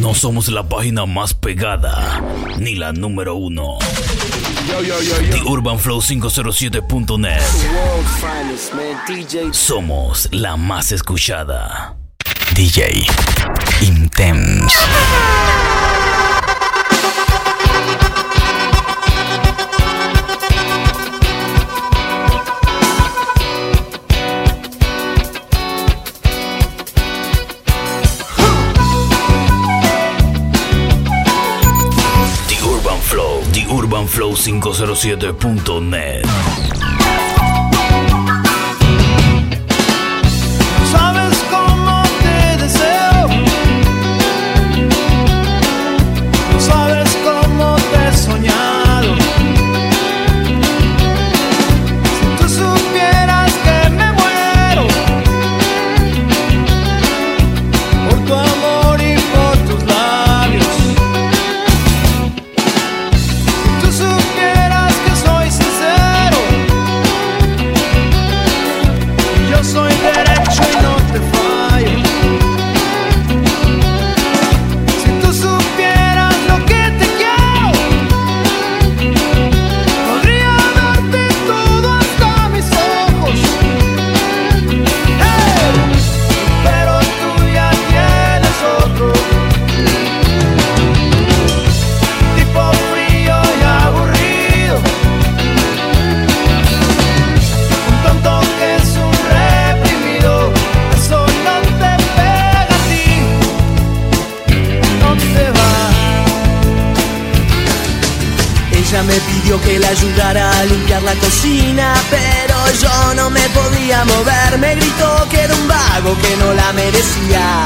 No somos la página más pegada, ni la número uno. The Urban Flow 507.net. Somos la más escuchada. DJ Intense. 507.net Ella me pidió que la ayudara a limpiar la cocina, pero yo no me podía mover. Me gritó que era un vago que no la merecía.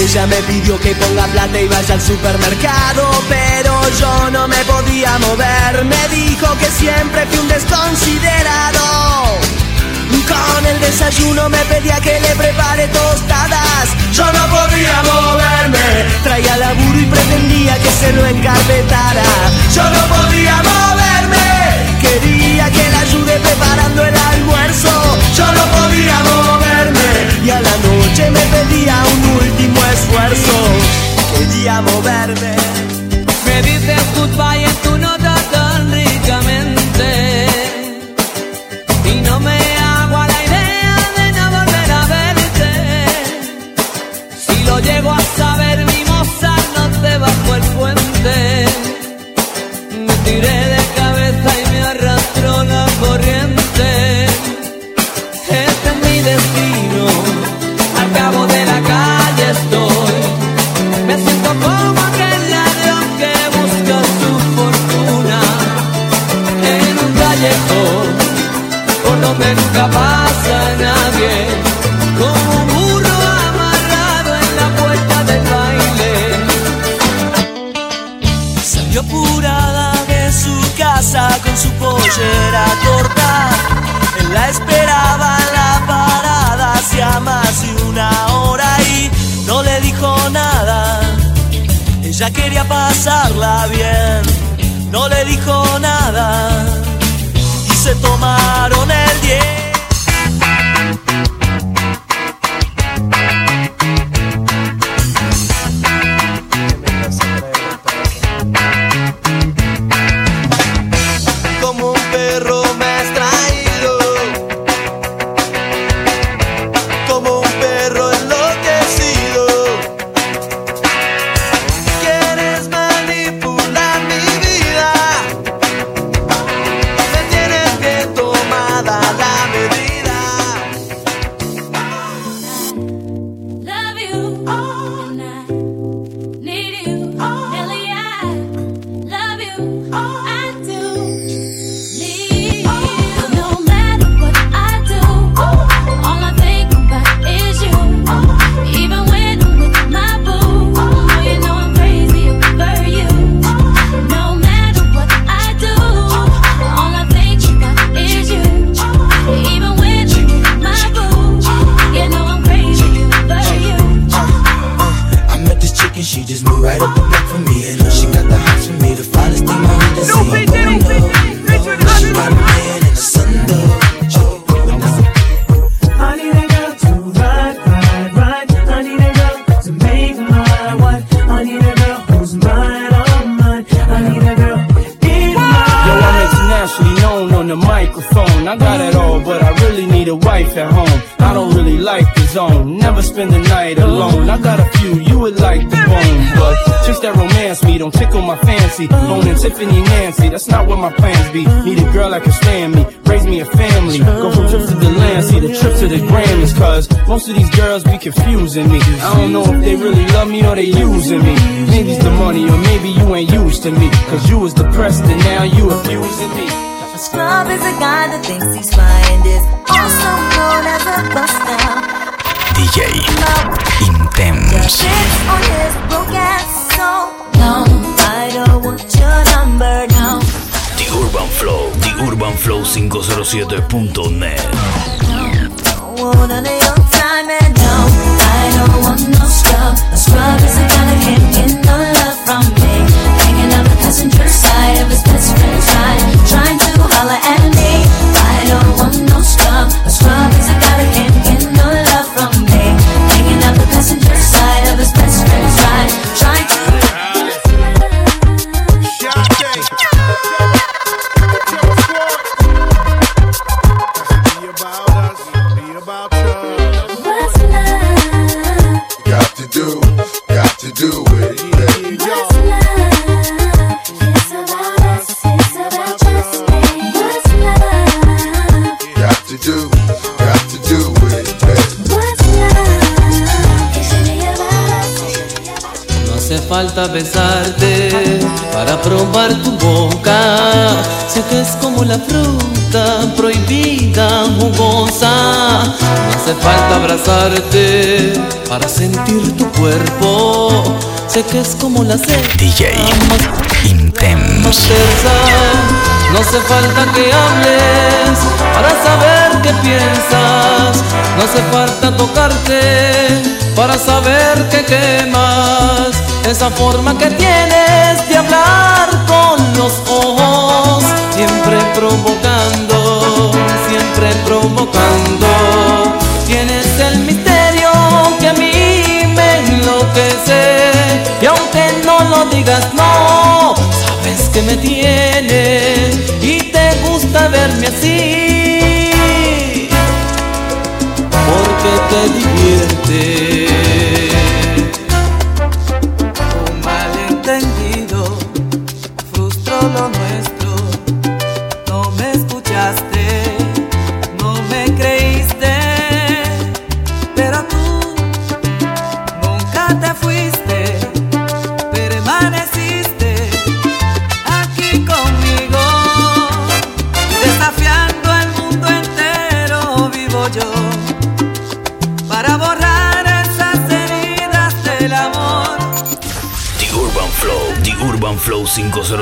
Ella me pidió que ponga plata y vaya al supermercado, pero yo no me podía mover. Me dijo que siempre fui un desconsiderado. Con el desayuno me pedía que le prepare tostadas. Yo no podía moverme. Traía laburo y pretendía que se lo encarpetara. Yo no podía moverme. Quería que la ayude preparando el almuerzo. Yo no podía moverme. Y a la noche me pedía un último esfuerzo. Quería moverme. Me dices goodbye ya quería pasarla bien, no le dijo nada y se tomaron el 10. Don't tickle my fancy. Owning Tiffany Nancy, that's not what my plans be. Need a girl that can stand me, raise me a family. Go from trips to the land, see the trips to the Grammys, cause most of these girls be confusing me. I don't know if they really love me or they using me. Maybe it's the money or maybe you ain't used to me, cause you was depressed and now you abusing me. A scrub is a guy that thinks he's fine, is also known as a buster. DJ Just Intense. Soul. No, I don't want your number, no. The Urban Flow. The Urban Flow 507.net. Don't want none of your time, and no, no no me. Para sentir tu cuerpo. Sé que es como la sed. DJ Intense. No hace falta que hables para saber qué piensas. No hace falta tocarte para saber que quemas. Esa forma que tienes de hablar con los ojos, siempre provocando, siempre provocando. A mí me enloquece. Y aunque no lo digas, no, sabes que me tienes y te gusta verme así. Porque te divierte.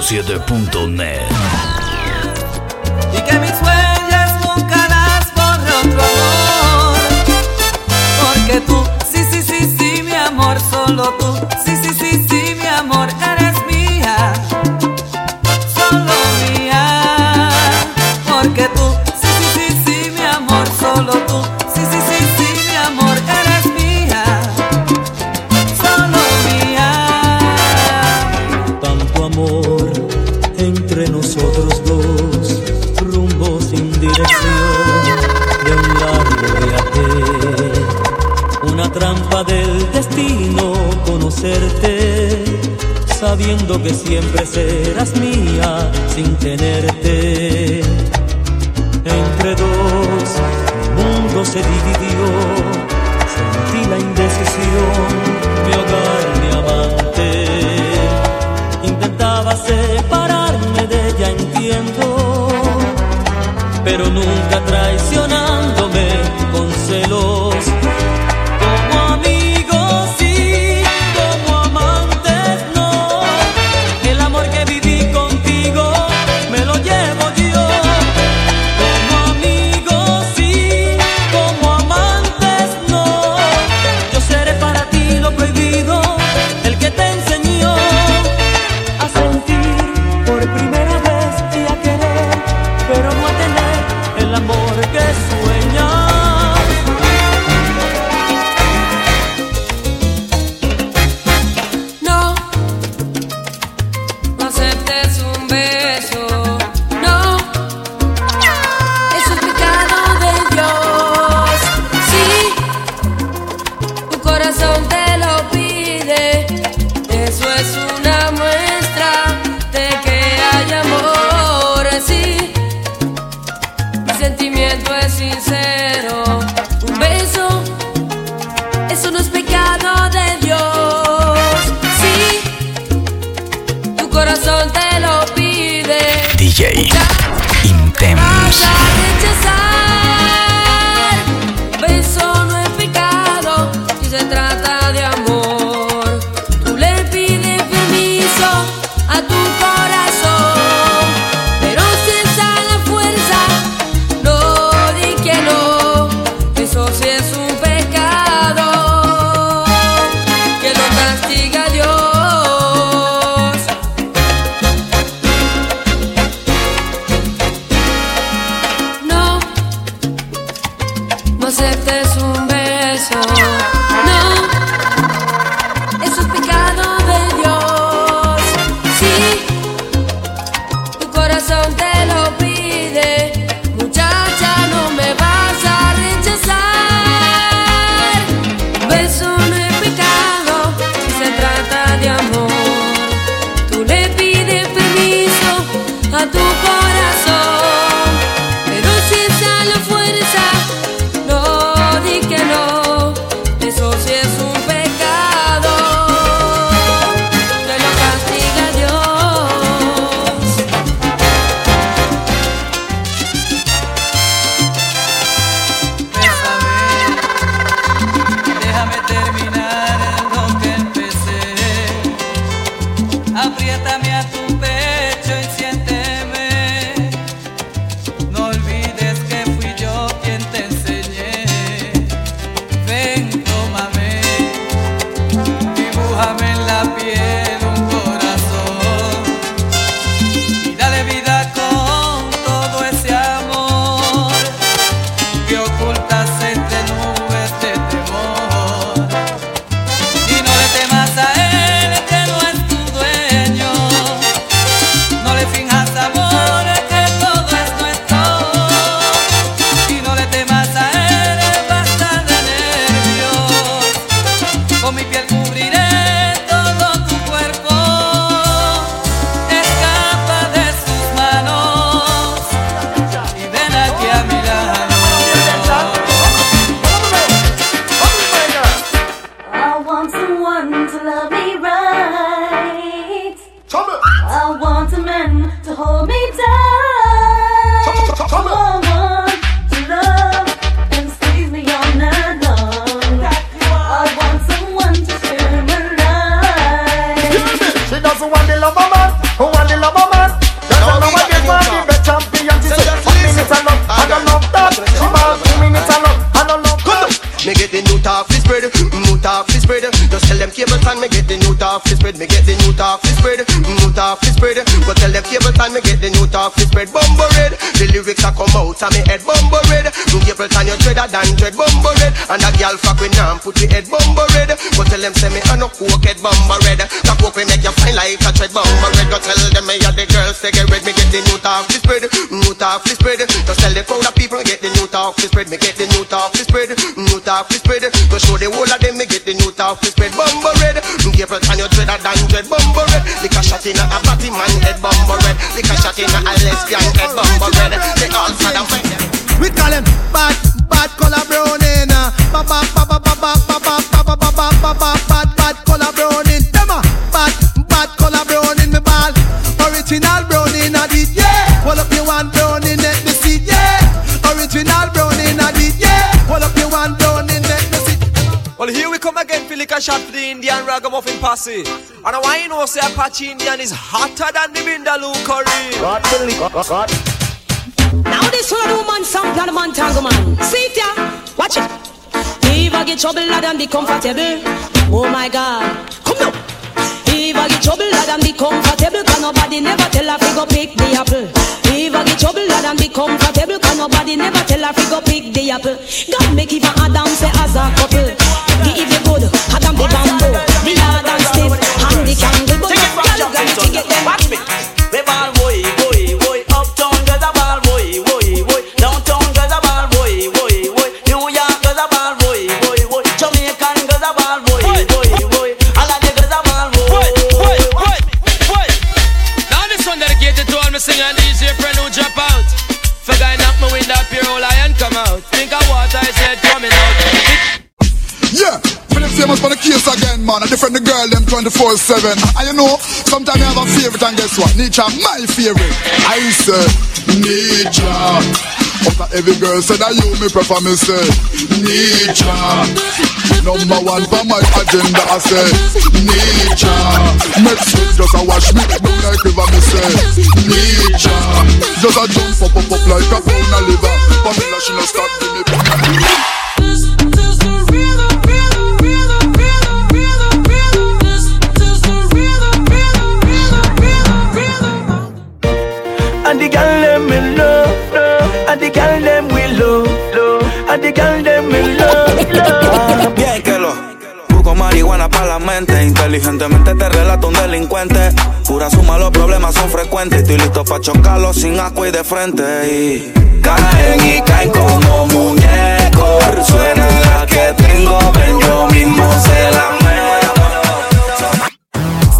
507.net. entre nosotros dos, rumbo sin dirección de un largo viaje. Una trampa del destino conocerte, sabiendo que siempre serás mía sin tenerte. Entre dos, mi mundo se dividió, sentí la indecisión, mi hogar, mi amante. Intentaba de ella, entiendo, pero nunca traicionándome con celos. Intense. Life. Want the lover man, who want the lover man. Know what this man, the best champion. She said, one minute I love, I don't love that. She want two minutes I love, I don't love that. Me get the new talk fi spread, fi mm-hmm. Spread. Just tell them cable time me get the new fi spread. Me get the new fi spread, new fi spread. But tell them cable time me get the new fi spread. Bumbo red, the lyrics a come out and me head bumbo red. New cable time you dreader than dread bumbo red. And a girl fuck with nam put the head bumbo red. But tell them say me a no coke head bumbo red. That coke we make you fine like a tread bumbo red. Go tell them me oh, a the girls they get red. Me get the new fi spread, new fi spread. Just tell the crowd of people get the new fi spread. Me get the new fi spread, new talk fi spread. Go show the whole of them me get the new talk fi spread. Bumbo red, April and you dreader than dread bumbo red. Lick a shot in a a batty man head bumbo red. Lick a shot in a a lesbian head bumbo red. They all sad and Indian ragamuffin posse. And I want you know, say Apache Indian is hotter than the Vindaloo curry. God, God, God. Now this one woman sample and man tango man. See it ya, watch it. If I get trouble, lad, and be comfortable. Oh my God, come now. If I get trouble, lad, and be comfortable, cause nobody never tell her fi go pick the apple. If I get trouble, lad, and be comfortable, cause nobody never tell her fi go pick the apple. God make even Adam say as a couple. Give you good, Adam the bamboo, the hard and stiff, and the candle, man. I defend the girl them 24-7. And you know, sometimes I have a favorite and guess what? Nietzsche my favorite. I say, Nietzsche. After every girl said that you me prefer me say Nietzsche Number one for my agenda I say Nietzsche Next week just a wash me down like river me say Nietzsche Just a jump up up up like a pound of liver Pamela she no stop give me mente Inteligentemente te relato un delincuente. Pura suma, los problemas son frecuentes. Estoy listo para chocarlos sin asco y de frente. Y caen y caen como muñecos. Suena la que tengo, ven yo mismo se la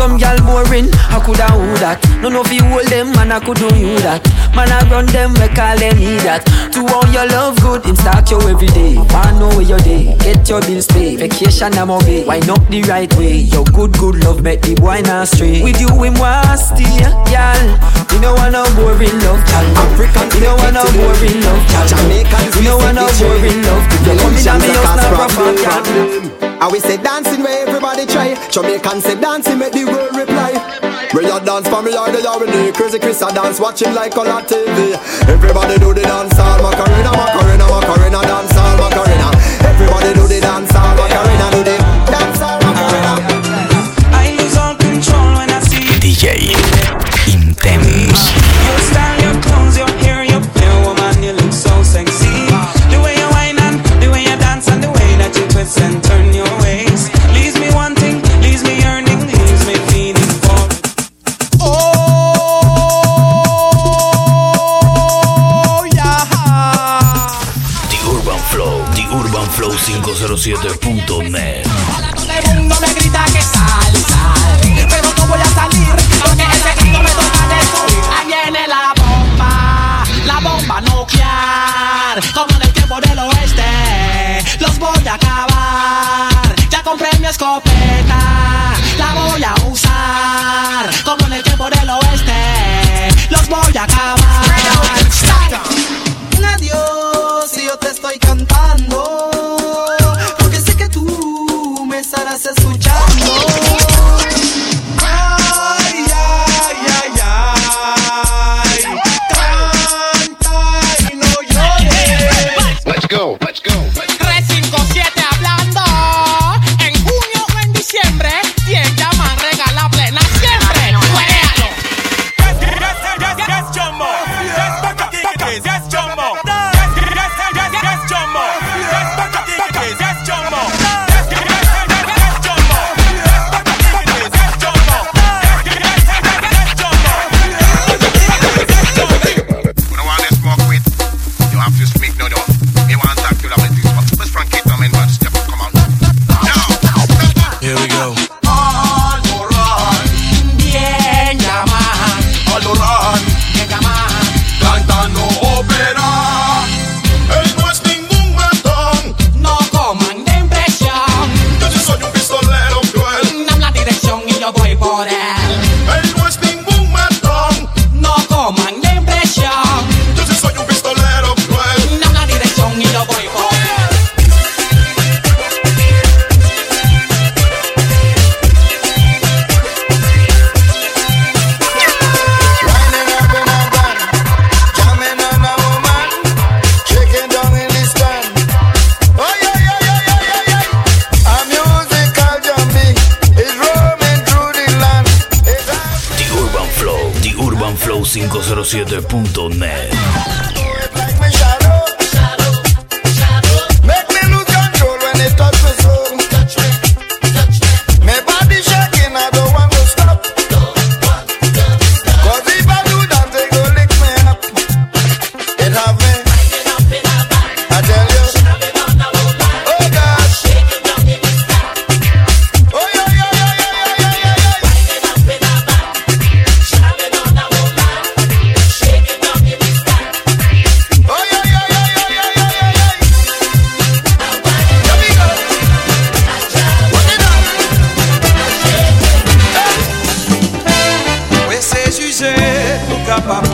Some gal boring, I coulda who that. None of you hold them, man, I could do you that. Man, I run them, we call them me that. To all your love good, him start you every day. Man, know where your day, get your bills paid. Vacation, I'm obey. Wine up the right way. Your good, good love, make the boy not stray. With you, him want stay, gal. You know want no boring love, gal. African, you know want no boring love, gal. Jamaicans, you know want no boring love. You come in and me house, not rough, gal. I we say dancing where everybody try. Jamaican say dancing make the world reply. Where you dance for me or the the crazy Chris I dance watching like on TV. Everybody do the dance all Macarena, Macarena, Macarena, dance all Macarena. Everybody do the dance all Macarena, do the Flow507.net. Todo el mundo me grita que sal, sal. Pero no voy a salir porque ese grito me toca destruir. Ahí viene la bomba, la bomba nuclear. Como en el tiempo del oeste, los voy a acabar. Ya compré mi escopeta, la voy a usar. Como en el tiempo del oeste, los voy a acabar. Adiós, si yo te estoy dança sutiã. Kapap